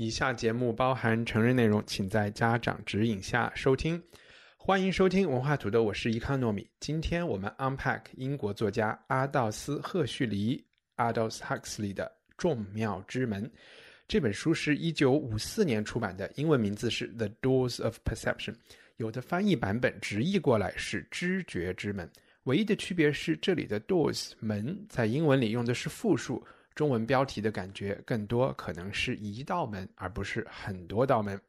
以下节目包含成人内容，请在家长指引下收听。欢迎收听文化土豆，我是伊康糯米。今天我们 unpack 英国作家阿道斯·赫胥黎 （Aldous Huxley） 的《众妙之门》。这本书是一九五四年出版的，英文名字是《The Doors of Perception》，有的翻译版本直译过来是“知觉之门”。唯一的区别是，这里的 doors 门在英文里用的是复数。中文标题的感觉更多可能是一道门，而不是很多道门。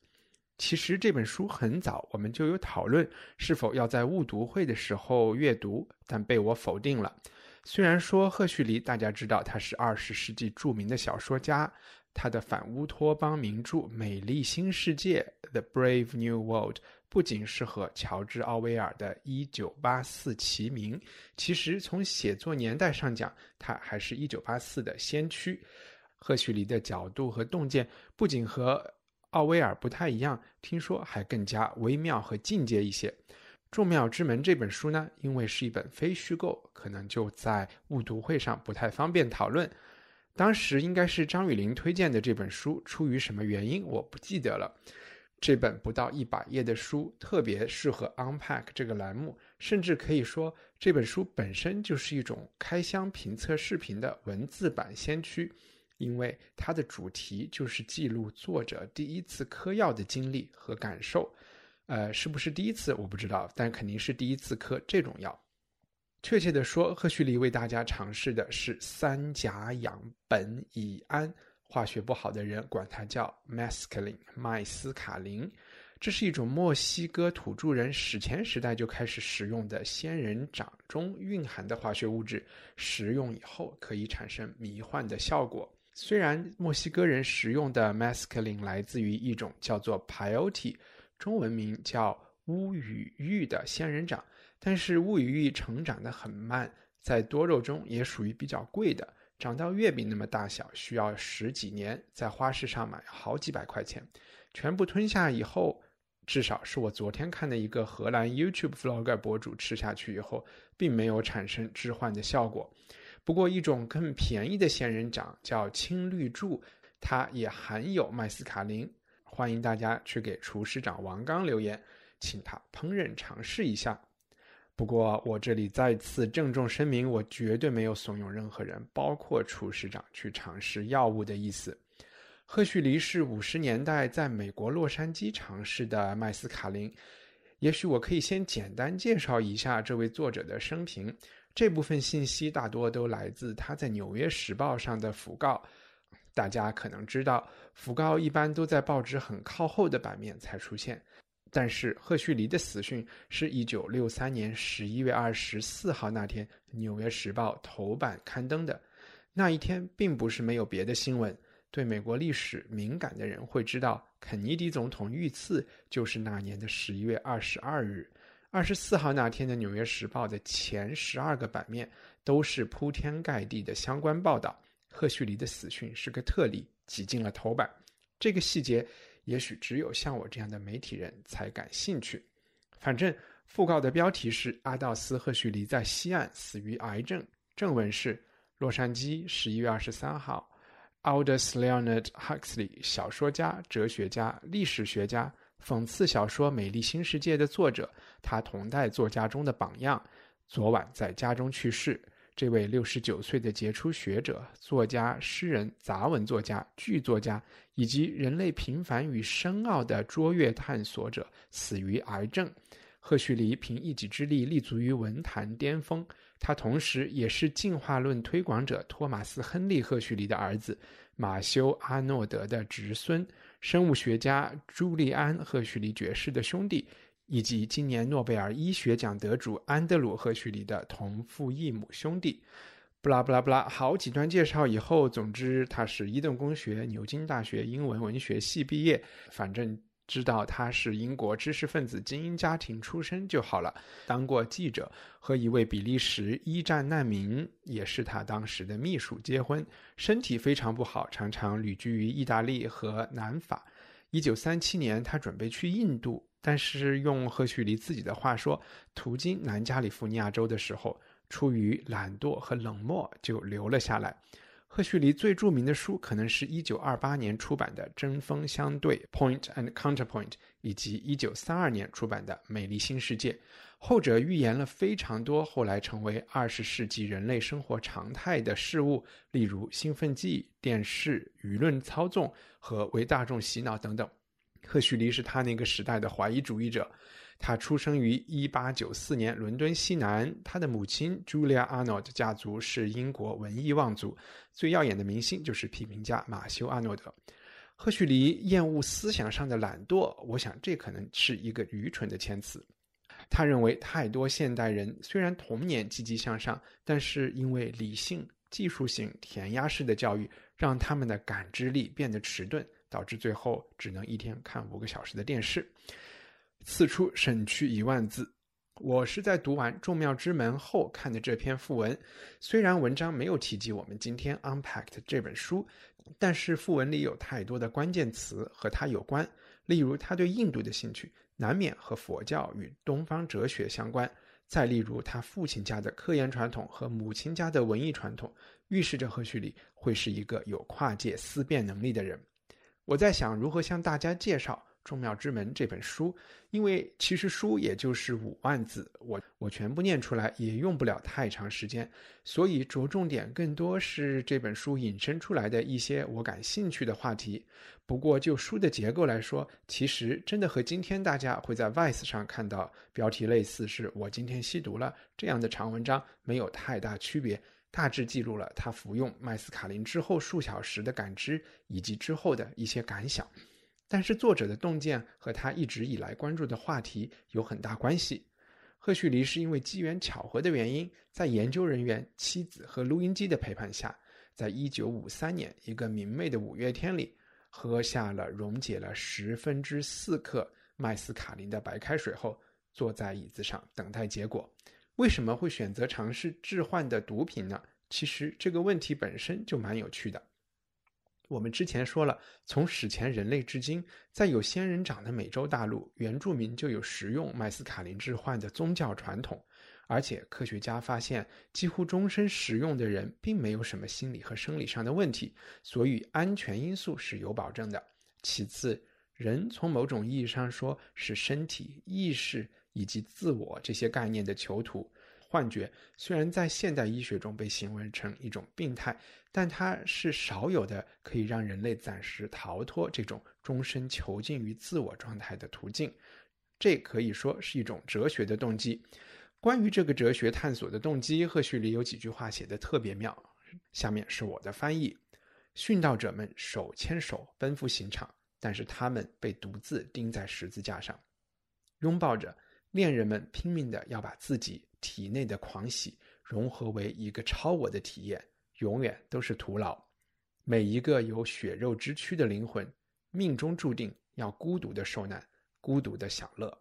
其实这本书很早我们就有讨论是否要在误读会的时候阅读，但被我否定了。虽然说赫胥黎大家知道他是二十世纪著名的小说家，他的反乌托邦名著《美丽新世界》（The Brave New World）。不仅是和乔治·奥威尔的《一九八四》齐名，其实从写作年代上讲，他还是一九八四的先驱。赫胥黎的角度和洞见不仅和奥威尔不太一样，听说还更加微妙和进阶一些。《众妙之门》这本书呢，因为是一本非虚构，可能就在误读会上不太方便讨论。当时应该是张雨林推荐的这本书，出于什么原因我不记得了。这本不到一百页的书特别适合 Unpack 这个栏目，甚至可以说这本书本身就是一种开箱评测视频的文字版先驱，因为它的主题就是记录作者第一次嗑药的经历和感受。呃，是不是第一次我不知道，但肯定是第一次嗑这种药。确切的说，赫胥黎为大家尝试的是三甲氧苯乙胺。化学不好的人管它叫 mescaline 麦斯卡林，这是一种墨西哥土著人史前时代就开始使用的仙人掌中蕴含的化学物质，食用以后可以产生迷幻的效果。虽然墨西哥人食用的 mescaline 来自于一种叫做 peyote，中文名叫乌羽玉的仙人掌，但是乌羽玉成长得很慢，在多肉中也属于比较贵的。长到月饼那么大小，需要十几年，在花市上买好几百块钱，全部吞下以后，至少是我昨天看的一个荷兰 YouTube vlogger 博主吃下去以后，并没有产生致幻的效果。不过，一种更便宜的仙人掌叫青绿柱，它也含有麦斯卡林。欢迎大家去给厨师长王刚留言，请他烹饪尝试一下。不过，我这里再次郑重声明，我绝对没有怂恿任何人，包括厨师长去尝试药物的意思。赫胥黎是五十年代在美国洛杉矶尝试的麦斯卡林。也许我可以先简单介绍一下这位作者的生平。这部分信息大多都来自他在《纽约时报》上的讣告。大家可能知道，讣告一般都在报纸很靠后的版面才出现。但是赫胥黎的死讯是一九六三年十一月二十四号那天，《纽约时报》头版刊登的。那一天并不是没有别的新闻。对美国历史敏感的人会知道，肯尼迪总统遇刺就是那年的十一月二十二日。二十四号那天的《纽约时报》的前十二个版面都是铺天盖地的相关报道。赫胥黎的死讯是个特例，挤进了头版。这个细节。也许只有像我这样的媒体人才感兴趣。反正讣告的标题是阿道斯·赫胥黎在西岸死于癌症，正文是洛杉矶十一月二十三号，Aldous Leonard Huxley，小说家、哲学家、历史学家，讽刺小说《美丽新世界》的作者，他同代作家中的榜样，昨晚在家中去世。这位六十九岁的杰出学者、作家、诗人、杂文作家、剧作家，以及人类平凡与深奥的卓越探索者，死于癌症。赫胥黎凭一己之力立足于文坛巅峰。他同时也是进化论推广者托马斯·亨利·赫胥黎的儿子，马修·阿诺德的侄孙，生物学家朱利安·赫胥黎爵士的兄弟。以及今年诺贝尔医学奖得主安德鲁·赫胥黎的同父异母兄弟，不拉不拉不拉，好几段介绍以后，总之他是伊顿公学、牛津大学英文文学系毕业，反正知道他是英国知识分子精英家庭出身就好了。当过记者，和一位比利时一战难民，也是他当时的秘书结婚，身体非常不好，常常旅居于意大利和南法。一九三七年，他准备去印度，但是用赫胥黎自己的话说，途经南加利福尼亚州的时候。出于懒惰和冷漠，就留了下来。赫胥黎最著名的书，可能是一九二八年出版的《针锋相对》（Point and Counterpoint） 以及一九三二年出版的《美丽新世界》。后者预言了非常多后来成为二十世纪人类生活常态的事物，例如兴奋剂、电视、舆论操纵和为大众洗脑等等。赫胥黎是他那个时代的怀疑主义者。他出生于1894年伦敦西南，他的母亲 Julia Arnold 家族是英国文艺望族，最耀眼的明星就是批评家马修·阿诺德。赫胥黎厌恶思想上的懒惰，我想这可能是一个愚蠢的谦词。他认为太多现代人虽然童年积极向上，但是因为理性、技术性、填鸭式的教育，让他们的感知力变得迟钝，导致最后只能一天看五个小时的电视。次出省去一万字。我是在读完《众妙之门》后看的这篇副文。虽然文章没有提及我们今天 unpacked 这本书，但是副文里有太多的关键词和他有关。例如，他对印度的兴趣难免和佛教与东方哲学相关。再例如，他父亲家的科研传统和母亲家的文艺传统，预示着赫胥黎会是一个有跨界思辨能力的人。我在想如何向大家介绍。《众妙之门》这本书，因为其实书也就是五万字，我我全部念出来也用不了太长时间，所以着重点更多是这本书引申出来的一些我感兴趣的话题。不过就书的结构来说，其实真的和今天大家会在 Vice 上看到标题类似是“我今天吸毒了”这样的长文章没有太大区别，大致记录了他服用麦斯卡林之后数小时的感知以及之后的一些感想。但是作者的洞见和他一直以来关注的话题有很大关系。赫胥黎是因为机缘巧合的原因，在研究人员、妻子和录音机的陪伴下，在一九五三年一个明媚的五月天里，喝下了溶解了十分之四克麦斯卡林的白开水后，坐在椅子上等待结果。为什么会选择尝试致幻的毒品呢？其实这个问题本身就蛮有趣的。我们之前说了，从史前人类至今，在有仙人掌的美洲大陆，原住民就有食用麦斯卡林致幻的宗教传统，而且科学家发现，几乎终身食用的人并没有什么心理和生理上的问题，所以安全因素是有保证的。其次，人从某种意义上说是身体、意识以及自我这些概念的囚徒。幻觉虽然在现代医学中被形容成一种病态，但它是少有的可以让人类暂时逃脱这种终身囚禁于自我状态的途径。这可以说是一种哲学的动机。关于这个哲学探索的动机，赫胥黎有几句话写的特别妙。下面是我的翻译：殉道者们手牵手奔赴刑场，但是他们被独自钉在十字架上，拥抱着恋人们拼命的要把自己。体内的狂喜融合为一个超我的体验，永远都是徒劳。每一个有血肉之躯的灵魂，命中注定要孤独的受难，孤独的享乐。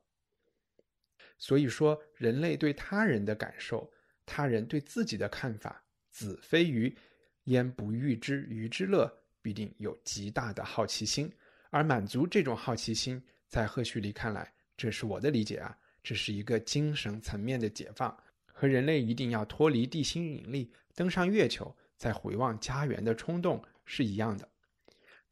所以说，人类对他人的感受，他人对自己的看法，子非鱼，焉不欲知鱼之乐？必定有极大的好奇心。而满足这种好奇心，在赫胥黎看来，这是我的理解啊。这是一个精神层面的解放，和人类一定要脱离地心引力、登上月球、再回望家园的冲动是一样的。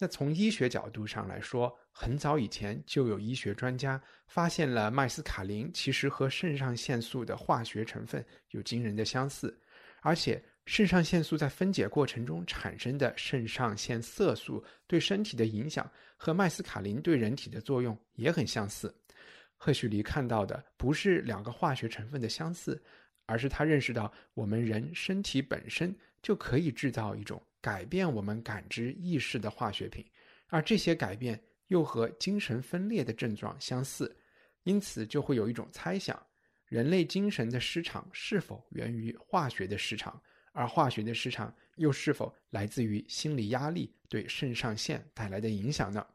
那从医学角度上来说，很早以前就有医学专家发现了麦斯卡林其实和肾上腺素的化学成分有惊人的相似，而且肾上腺素在分解过程中产生的肾上腺色素对身体的影响和麦斯卡林对人体的作用也很相似。赫胥黎看到的不是两个化学成分的相似，而是他认识到我们人身体本身就可以制造一种改变我们感知意识的化学品，而这些改变又和精神分裂的症状相似，因此就会有一种猜想：人类精神的失常是否源于化学的失常，而化学的失常又是否来自于心理压力对肾上腺带来的影响呢？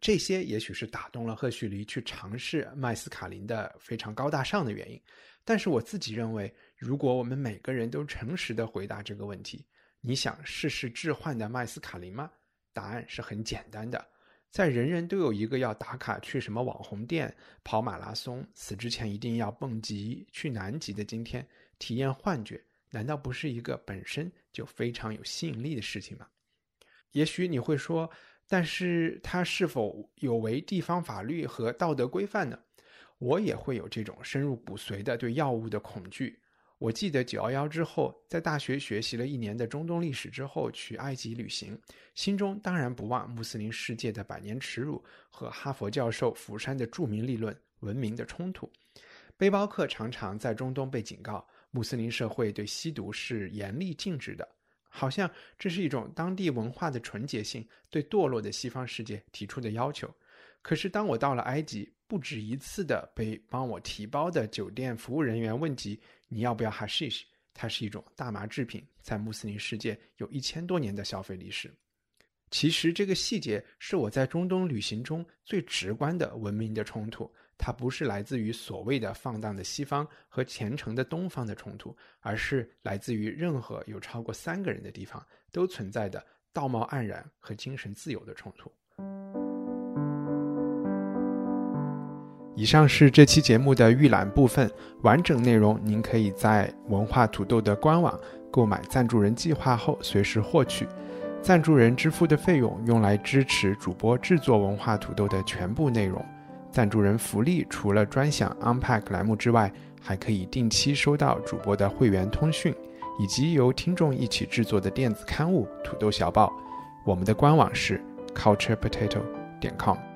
这些也许是打动了赫胥黎去尝试麦斯卡林的非常高大上的原因。但是我自己认为，如果我们每个人都诚实的回答这个问题，你想试试置换的麦斯卡林吗？答案是很简单的。在人人都有一个要打卡去什么网红店、跑马拉松、死之前一定要蹦极去南极的今天，体验幻觉，难道不是一个本身就非常有吸引力的事情吗？也许你会说，但是它是否有违地方法律和道德规范呢？我也会有这种深入骨髓的对药物的恐惧。我记得九幺幺之后，在大学学习了一年的中东历史之后，去埃及旅行，心中当然不忘穆斯林世界的百年耻辱和哈佛教授福山的著名立论“文明的冲突”。背包客常常在中东被警告，穆斯林社会对吸毒是严厉禁止的，好像这是一种当地文化的纯洁性对堕落的西方世界提出的要求。可是当我到了埃及，不止一次的被帮我提包的酒店服务人员问及。你要不要 hashish？它是一种大麻制品，在穆斯林世界有一千多年的消费历史。其实这个细节是我在中东旅行中最直观的文明的冲突，它不是来自于所谓的放荡的西方和虔诚的东方的冲突，而是来自于任何有超过三个人的地方都存在的道貌岸然和精神自由的冲突。以上是这期节目的预览部分，完整内容您可以在文化土豆的官网购买赞助人计划后随时获取。赞助人支付的费用用来支持主播制作文化土豆的全部内容。赞助人福利除了专享 Unpack 栏目之外，还可以定期收到主播的会员通讯，以及由听众一起制作的电子刊物《土豆小报》。我们的官网是 culturepotato 点 com。